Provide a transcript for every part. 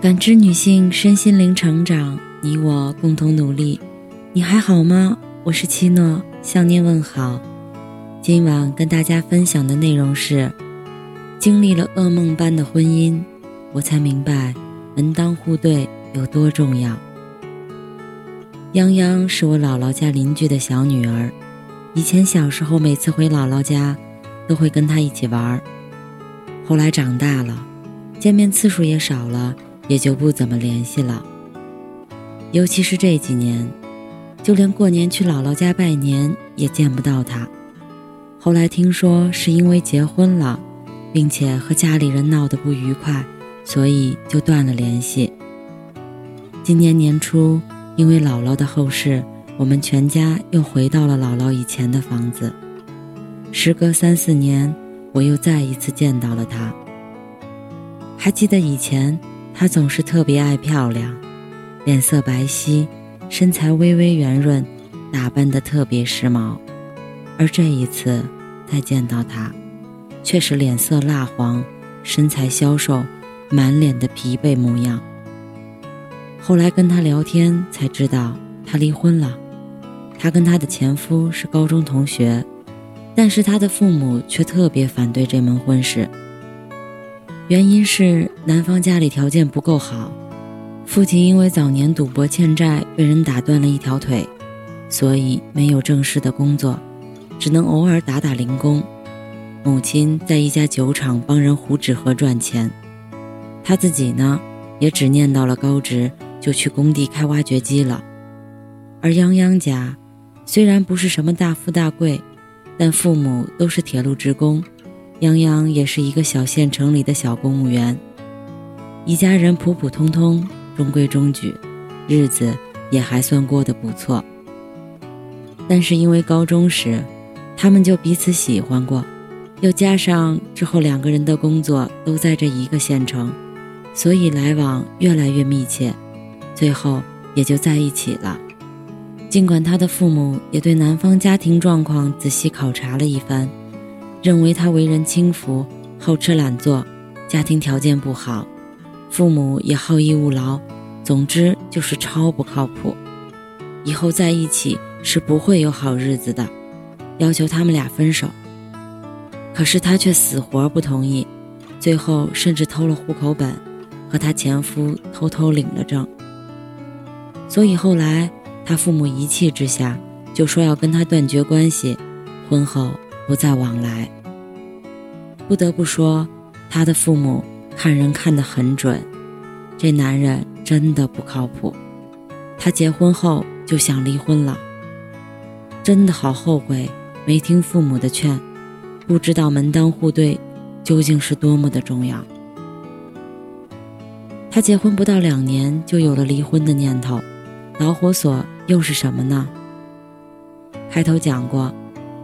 感知女性身心灵成长，你我共同努力。你还好吗？我是七诺，向您问好。今晚跟大家分享的内容是：经历了噩梦般的婚姻，我才明白门当户对有多重要。泱泱是我姥姥家邻居的小女儿，以前小时候每次回姥姥家，都会跟她一起玩儿。后来长大了，见面次数也少了。也就不怎么联系了，尤其是这几年，就连过年去姥姥家拜年也见不到他。后来听说是因为结婚了，并且和家里人闹得不愉快，所以就断了联系。今年年初，因为姥姥的后事，我们全家又回到了姥姥以前的房子。时隔三四年，我又再一次见到了他。还记得以前。她总是特别爱漂亮，脸色白皙，身材微微圆润，打扮得特别时髦。而这一次再见到她，却是脸色蜡黄，身材消瘦，满脸的疲惫模样。后来跟她聊天才知道，她离婚了。她跟她的前夫是高中同学，但是她的父母却特别反对这门婚事。原因是男方家里条件不够好，父亲因为早年赌博欠债被人打断了一条腿，所以没有正式的工作，只能偶尔打打零工。母亲在一家酒厂帮人糊纸盒赚钱，他自己呢，也只念到了高职就去工地开挖掘机了。而泱泱家虽然不是什么大富大贵，但父母都是铁路职工。泱泱也是一个小县城里的小公务员，一家人普普通通，中规中矩，日子也还算过得不错。但是因为高中时，他们就彼此喜欢过，又加上之后两个人的工作都在这一个县城，所以来往越来越密切，最后也就在一起了。尽管他的父母也对男方家庭状况仔细考察了一番。认为他为人轻浮、好吃懒做，家庭条件不好，父母也好逸恶劳，总之就是超不靠谱。以后在一起是不会有好日子的，要求他们俩分手。可是他却死活不同意，最后甚至偷了户口本，和他前夫偷偷领了证。所以后来他父母一气之下，就说要跟他断绝关系，婚后。不再往来。不得不说，他的父母看人看得很准，这男人真的不靠谱。他结婚后就想离婚了，真的好后悔没听父母的劝，不知道门当户对究竟是多么的重要。他结婚不到两年就有了离婚的念头，导火索又是什么呢？开头讲过。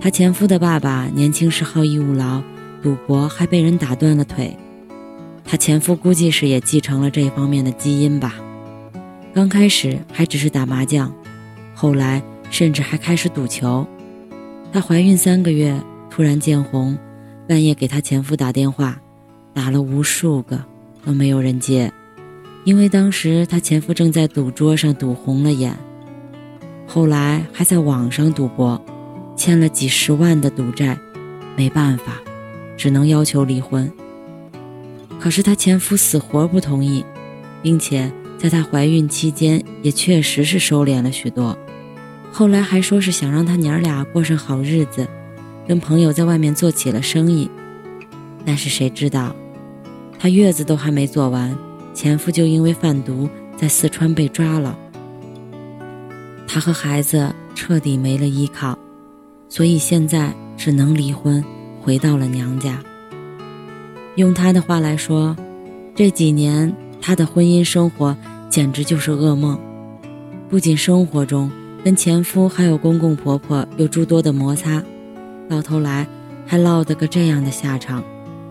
她前夫的爸爸年轻时好逸恶劳，赌博还被人打断了腿。她前夫估计是也继承了这方面的基因吧。刚开始还只是打麻将，后来甚至还开始赌球。她怀孕三个月，突然见红，半夜给她前夫打电话，打了无数个都没有人接，因为当时她前夫正在赌桌上赌红了眼。后来还在网上赌博。欠了几十万的赌债，没办法，只能要求离婚。可是她前夫死活不同意，并且在她怀孕期间也确实是收敛了许多。后来还说是想让她娘俩过上好日子，跟朋友在外面做起了生意。但是谁知道，她月子都还没做完，前夫就因为贩毒在四川被抓了。她和孩子彻底没了依靠。所以现在只能离婚，回到了娘家。用他的话来说，这几年他的婚姻生活简直就是噩梦。不仅生活中跟前夫还有公公婆婆有诸多的摩擦，到头来还落得个这样的下场，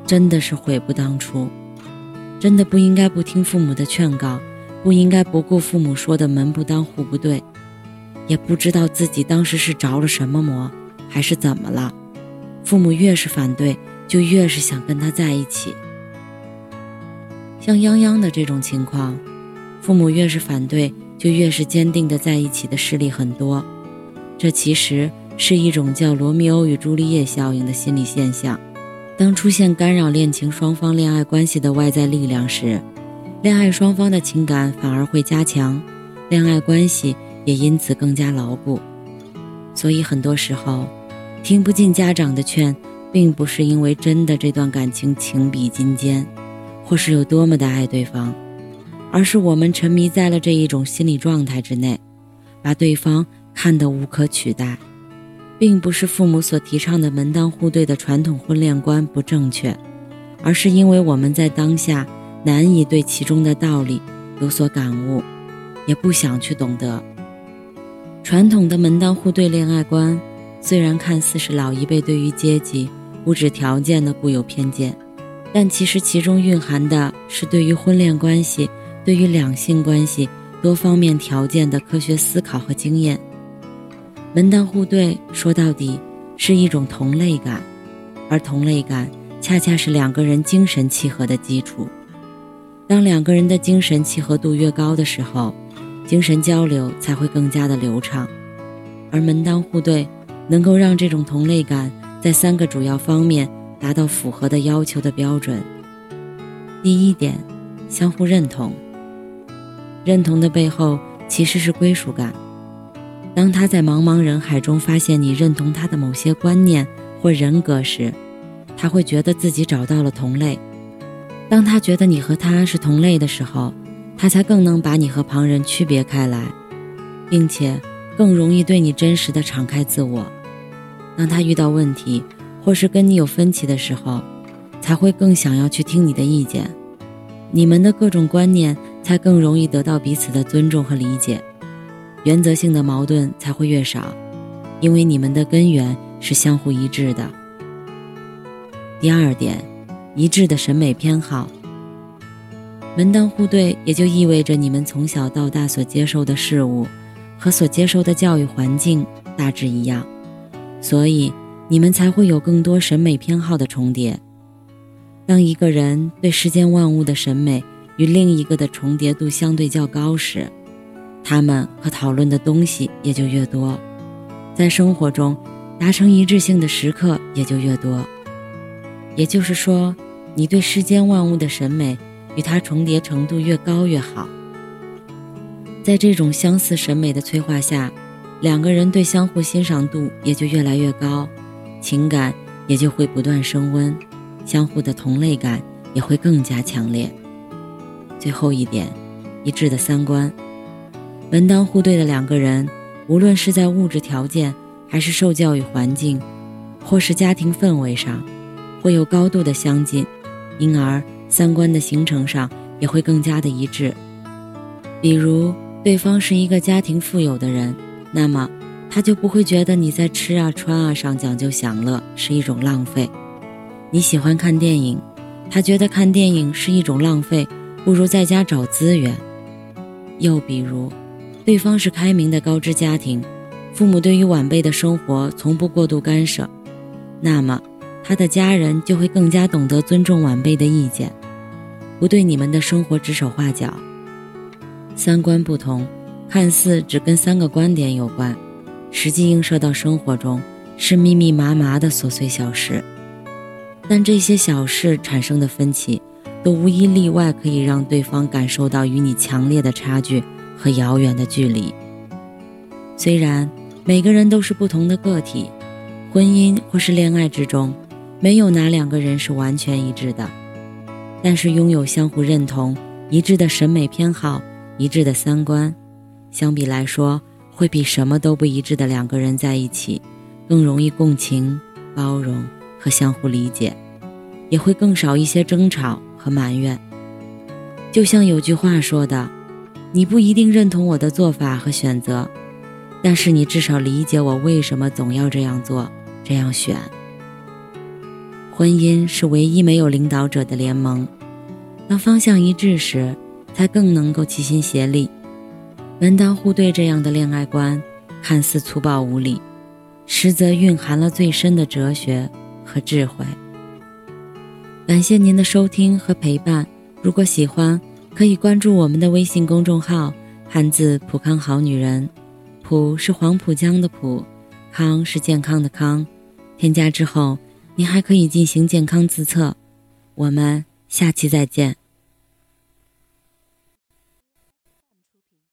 真的是悔不当初。真的不应该不听父母的劝告，不应该不顾父母说的门不当户不对，也不知道自己当时是着了什么魔。还是怎么了？父母越是反对，就越是想跟他在一起。像泱泱的这种情况，父母越是反对，就越是坚定的在一起的势力很多。这其实是一种叫罗密欧与朱丽叶效应的心理现象。当出现干扰恋情双方恋爱关系的外在力量时，恋爱双方的情感反而会加强，恋爱关系也因此更加牢固。所以很多时候，听不进家长的劝，并不是因为真的这段感情情比金坚，或是有多么的爱对方，而是我们沉迷在了这一种心理状态之内，把对方看得无可取代。并不是父母所提倡的门当户对的传统婚恋观不正确，而是因为我们在当下难以对其中的道理有所感悟，也不想去懂得。传统的门当户对恋爱观，虽然看似是老一辈对于阶级、物质条件的固有偏见，但其实其中蕴含的是对于婚恋关系、对于两性关系多方面条件的科学思考和经验。门当户对，说到底是一种同类感，而同类感恰恰是两个人精神契合的基础。当两个人的精神契合度越高的时候，精神交流才会更加的流畅。而门当户对能够让这种同类感在三个主要方面达到符合的要求的标准。第一点，相互认同。认同的背后其实是归属感。当他在茫茫人海中发现你认同他的某些观念或人格时，他会觉得自己找到了同类。当他觉得你和他是同类的时候，他才更能把你和旁人区别开来，并且更容易对你真实的敞开自我。当他遇到问题或是跟你有分歧的时候，才会更想要去听你的意见。你们的各种观念才更容易得到彼此的尊重和理解。原则性的矛盾才会越少，因为你们的根源是相互一致的。第二点，一致的审美偏好。门当户对也就意味着你们从小到大所接受的事物和所接受的教育环境大致一样，所以你们才会有更多审美偏好的重叠。当一个人对世间万物的审美与另一个的重叠度相对较高时，他们可讨论的东西也就越多，在生活中达成一致性的时刻也就越多。也就是说，你对世间万物的审美与它重叠程度越高越好。在这种相似审美的催化下，两个人对相互欣赏度也就越来越高，情感也就会不断升温，相互的同类感也会更加强烈。最后一点，一致的三观。门当户对的两个人，无论是在物质条件，还是受教育环境，或是家庭氛围上，会有高度的相近，因而三观的形成上也会更加的一致。比如，对方是一个家庭富有的人，那么他就不会觉得你在吃啊穿啊上讲究享乐是一种浪费。你喜欢看电影，他觉得看电影是一种浪费，不如在家找资源。又比如，对方是开明的高知家庭，父母对于晚辈的生活从不过度干涉，那么他的家人就会更加懂得尊重晚辈的意见，不对你们的生活指手画脚。三观不同，看似只跟三个观点有关，实际映射到生活中是密密麻麻的琐碎小事，但这些小事产生的分歧，都无一例外可以让对方感受到与你强烈的差距。和遥远的距离。虽然每个人都是不同的个体，婚姻或是恋爱之中，没有哪两个人是完全一致的，但是拥有相互认同、一致的审美偏好、一致的三观，相比来说，会比什么都不一致的两个人在一起，更容易共情、包容和相互理解，也会更少一些争吵和埋怨。就像有句话说的。你不一定认同我的做法和选择，但是你至少理解我为什么总要这样做、这样选。婚姻是唯一没有领导者的联盟，当方向一致时，才更能够齐心协力。门当户对这样的恋爱观，看似粗暴无礼，实则蕴含了最深的哲学和智慧。感谢您的收听和陪伴。如果喜欢，可以关注我们的微信公众号“汉字浦康好女人”，浦是黄浦江的浦，康是健康的康。添加之后，您还可以进行健康自测。我们下期再见。